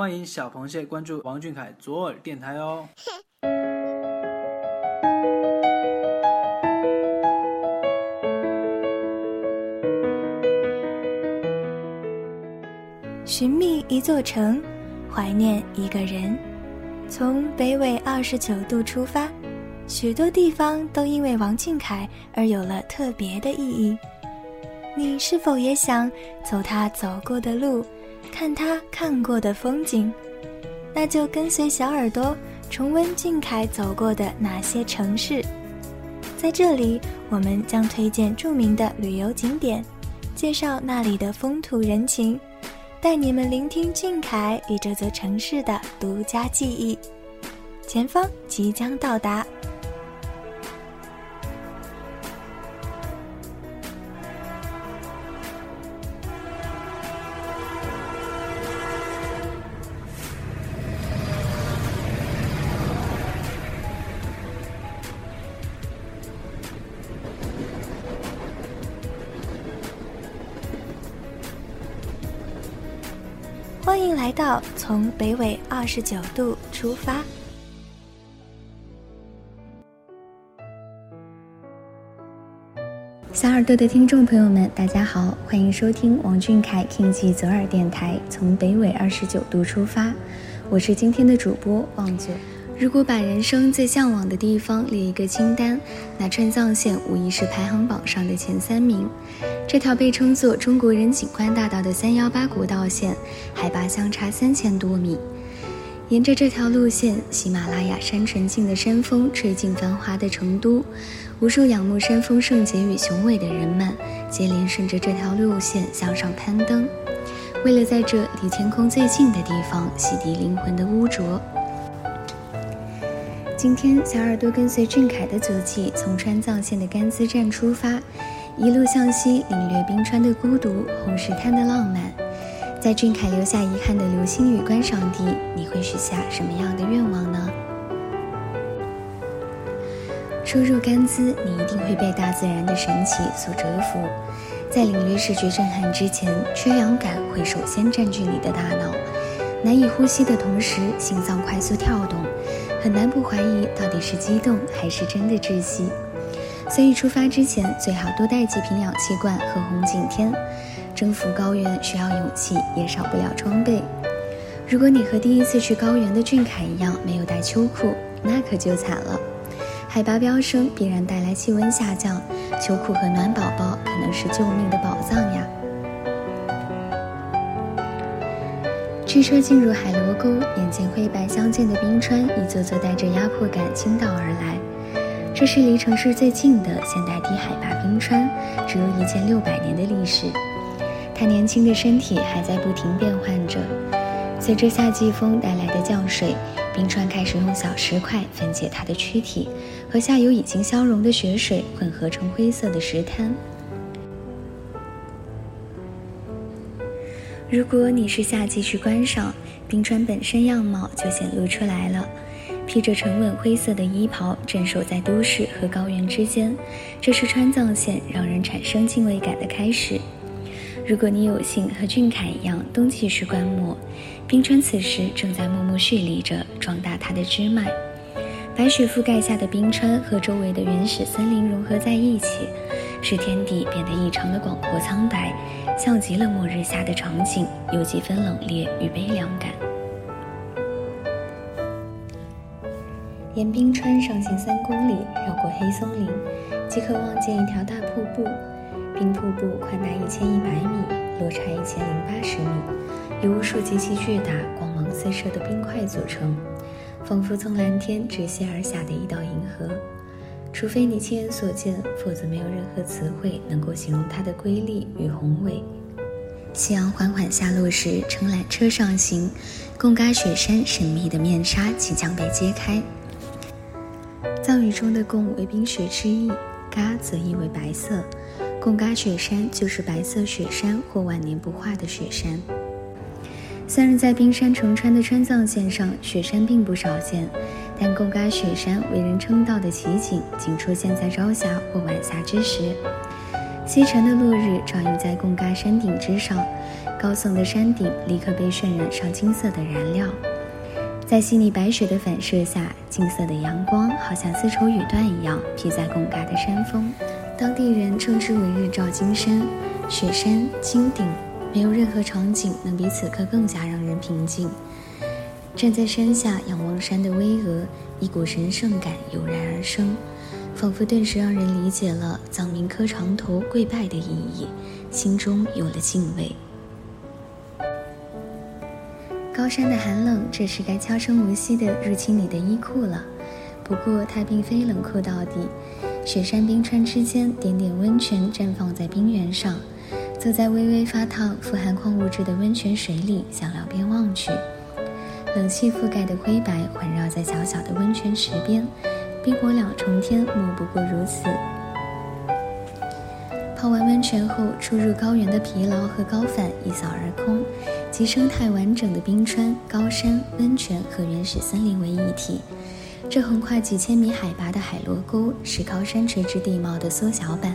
欢迎小螃蟹关注王俊凯左耳电台哦。寻觅一座城，怀念一个人。从北纬二十九度出发，许多地方都因为王俊凯而有了特别的意义。你是否也想走他走过的路，看他看过的风景？那就跟随小耳朵重温俊凯走过的那些城市。在这里，我们将推荐著名的旅游景点，介绍那里的风土人情。带你们聆听俊凯与这座城市的独家记忆。前方即将到达。欢迎来到从北纬二十九度出发。小耳朵的听众朋友们，大家好，欢迎收听王俊凯 King 记左耳电台，从北纬二十九度出发。我是今天的主播旺九。如果把人生最向往的地方列一个清单，那川藏线无疑是排行榜上的前三名。这条被称作中国人景观大道的三幺八国道线，海拔相差三千多米。沿着这条路线，喜马拉雅山纯净的山峰吹进繁华的成都，无数仰慕山峰圣洁与雄伟的人们，接连顺着这条路线向上攀登，为了在这离天空最近的地方洗涤灵魂的污浊。今天，小耳朵跟随俊凯的足迹，从川藏线的甘孜站出发，一路向西，领略冰川的孤独，红石滩的浪漫。在俊凯留下遗憾的流星雨观赏地，你会许下什么样的愿望呢？初入甘孜，你一定会被大自然的神奇所折服。在领略视觉震撼之前，缺氧感会首先占据你的大脑，难以呼吸的同时，心脏快速跳动。很难不怀疑到底是激动还是真的窒息，所以出发之前最好多带几瓶氧气罐和红景天。征服高原需要勇气，也少不了装备。如果你和第一次去高原的俊凯一样没有带秋裤，那可就惨了。海拔飙升必然带来气温下降，秋裤和暖宝宝可能是救命的宝藏呀。驱车进入海螺沟，眼前灰白相间的冰川一座座带着压迫感倾倒而来。这是离城市最近的现代低海拔冰川，只有一千六百年的历史。它年轻的身体还在不停变换着。随着夏季风带来的降水，冰川开始用小石块分解它的躯体，和下游已经消融的雪水混合成灰色的石滩。如果你是夏季去观赏，冰川本身样貌就显露出来了。披着沉稳灰色的衣袍，镇守在都市和高原之间，这是川藏线让人产生敬畏感的开始。如果你有幸和俊凯一样冬季去观摩，冰川此时正在默默蓄力着，壮大它的支脉。白雪覆盖下的冰川和周围的原始森林融合在一起。使天地变得异常的广阔苍白，像极了末日下的场景，有几分冷冽与悲凉感。沿冰川上行三公里，绕过黑松林，即可望见一条大瀑布。冰瀑布宽达一千一百米，落差一千零八十米，由无数极其巨大、光芒四射的冰块组成，仿佛从蓝天直泻而下的一道银河。除非你亲眼所见，否则没有任何词汇能够形容它的瑰丽与宏伟。夕阳缓缓下落时，乘缆车上行，贡嘎雪山神秘的面纱即将被揭开。藏语中的“贡”为冰雪之意，“嘎”则意为白色，贡嘎雪山就是白色雪山或万年不化的雪山。虽然在冰山成川的川藏线上，雪山并不少见。但贡嘎雪山为人称道的奇景，仅出现在朝霞或晚霞之时。西沉的落日照映在贡嘎山顶之上，高耸的山顶立刻被渲染上金色的燃料。在细腻白雪的反射下，金色的阳光好像丝绸羽缎一样披在贡嘎的山峰。当地人称之为“日照金山”，雪山金顶，没有任何场景能比此刻更加让人平静。站在山下仰望山的巍峨，一股神圣感油然而生，仿佛顿时让人理解了藏民磕长头跪拜的意义，心中有了敬畏。高山的寒冷，这时该悄声无息地入侵你的衣裤了。不过它并非冷酷到底，雪山冰川之间，点点温泉绽放在冰原上。坐在微微发烫、富含矿物质的温泉水里，向两边望去，冷气覆盖的灰白环绕在小小的温泉池边，冰火两重天，莫不过如此。泡完温泉后，出入高原的疲劳和高反一扫而空，集生态完整的冰川、高山、温泉和原始森林为一体。这横跨几千米海拔的海螺沟，是高山垂直地貌的缩小版。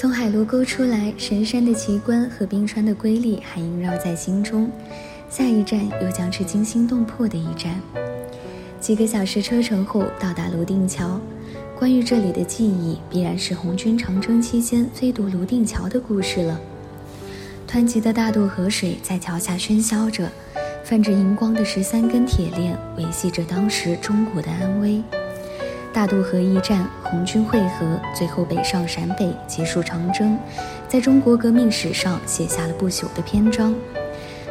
从海螺沟出来，神山的奇观和冰川的瑰丽还萦绕在心中。下一站又将是惊心动魄的一站。几个小时车程后，到达泸定桥。关于这里的记忆，必然是红军长征期间飞渡泸定桥的故事了。湍急的大渡河水在桥下喧嚣着，泛着银光的十三根铁链维系着当时中国的安危。大渡河一战，红军会合，最后北上陕北，结束长征，在中国革命史上写下了不朽的篇章，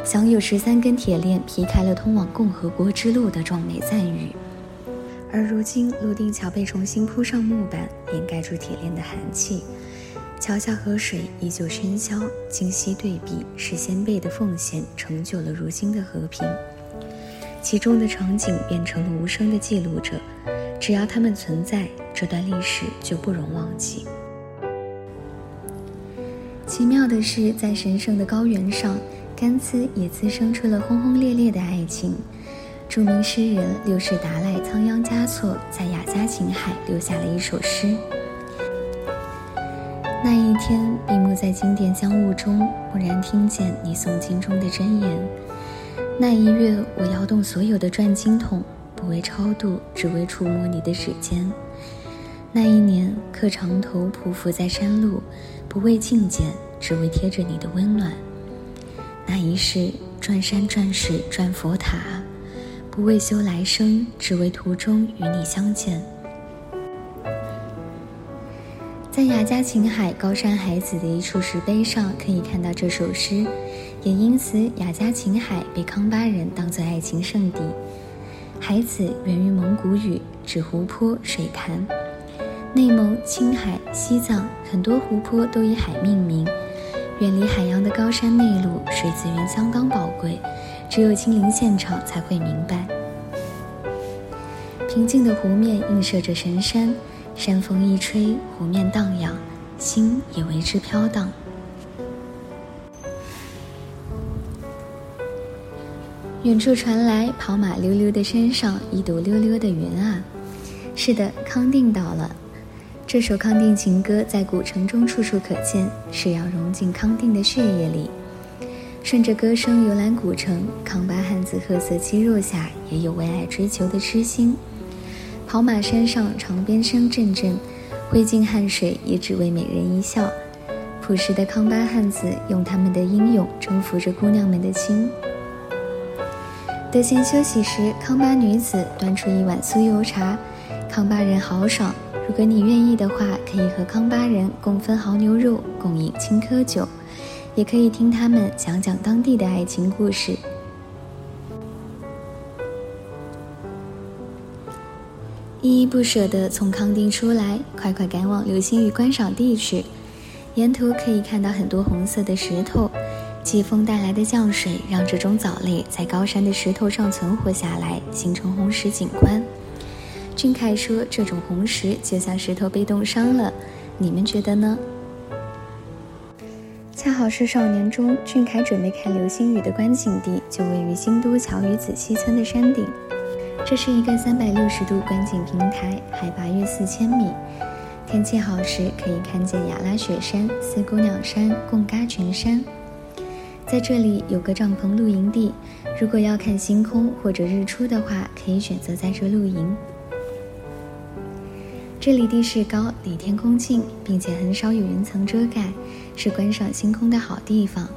享有“十三根铁链劈开了通往共和国之路”的壮美赞誉。而如今，泸定桥被重新铺上木板，掩盖住铁链的寒气。桥下河水依旧喧嚣，今昔对比，是先辈的奉献成就了如今的和平。其中的场景变成了无声的记录者，只要他们存在，这段历史就不容忘记。奇妙的是，在神圣的高原上，甘孜也滋生出了轰轰烈烈的爱情。著名诗人六世达赖仓央嘉措在雅加琴海留下了一首诗。那一天，闭目在经殿香雾中，蓦然听见你诵经中的真言。那一月，我摇动所有的转经筒，为超度，只为触摸你的指尖。那一年，磕长头匍匐在山路，不为觐见，只为贴着你的温暖。那一世，转山转水转佛塔。不为修来生，只为途中与你相见。在雅加琴海高山海子的一处石碑上，可以看到这首诗，也因此雅加琴海被康巴人当作爱情圣地。海子源于蒙古语，指湖泊、水潭。内蒙、青海、西藏很多湖泊都以海命名。远离海洋的高山内陆，水资源相当宝贵。只有亲临现场才会明白。平静的湖面映射着神山，山风一吹，湖面荡漾，心也为之飘荡。远处传来跑马溜溜的山上一朵溜溜的云啊！是的，康定到了。这首康定情歌在古城中处处可见，是要融进康定的血液里。顺着歌声游览古城，康巴汉子褐色肌肉下也有为爱追求的痴心。跑马山上长鞭声阵阵，挥尽汗水也只为美人一笑。朴实的康巴汉子用他们的英勇征服着姑娘们的心。得闲休息时，康巴女子端出一碗酥油茶，康巴人豪爽。如果你愿意的话，可以和康巴人共分牦牛肉，共饮青稞酒。也可以听他们讲讲当地的爱情故事。依依不舍地从康定出来，快快赶往流星雨观赏地去。沿途可以看到很多红色的石头，季风带来的降水让这种藻类在高山的石头上存活下来，形成红石景观。俊凯说：“这种红石就像石头被冻伤了，你们觉得呢？”恰好是少年中，俊凯准备看流星雨的观景地就位于新都桥与子溪村的山顶。这是一个三百六十度观景平台，海拔约四千米。天气好时可以看见雅拉雪山、四姑娘山、贡嘎群山。在这里有个帐篷露营地，如果要看星空或者日出的话，可以选择在这露营。这里地势高，离天空近，并且很少有云层遮盖，是观赏星空的好地方。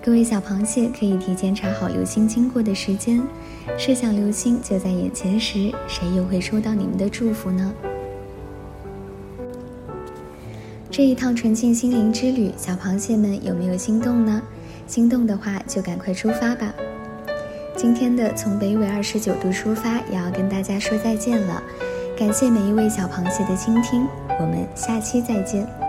各位小螃蟹可以提前查好流星经过的时间，设想流星就在眼前时，谁又会收到你们的祝福呢？这一趟纯净心灵之旅，小螃蟹们有没有心动呢？心动的话，就赶快出发吧！今天的从北纬二十九度出发，也要跟大家说再见了。感谢每一位小螃蟹的倾听，我们下期再见。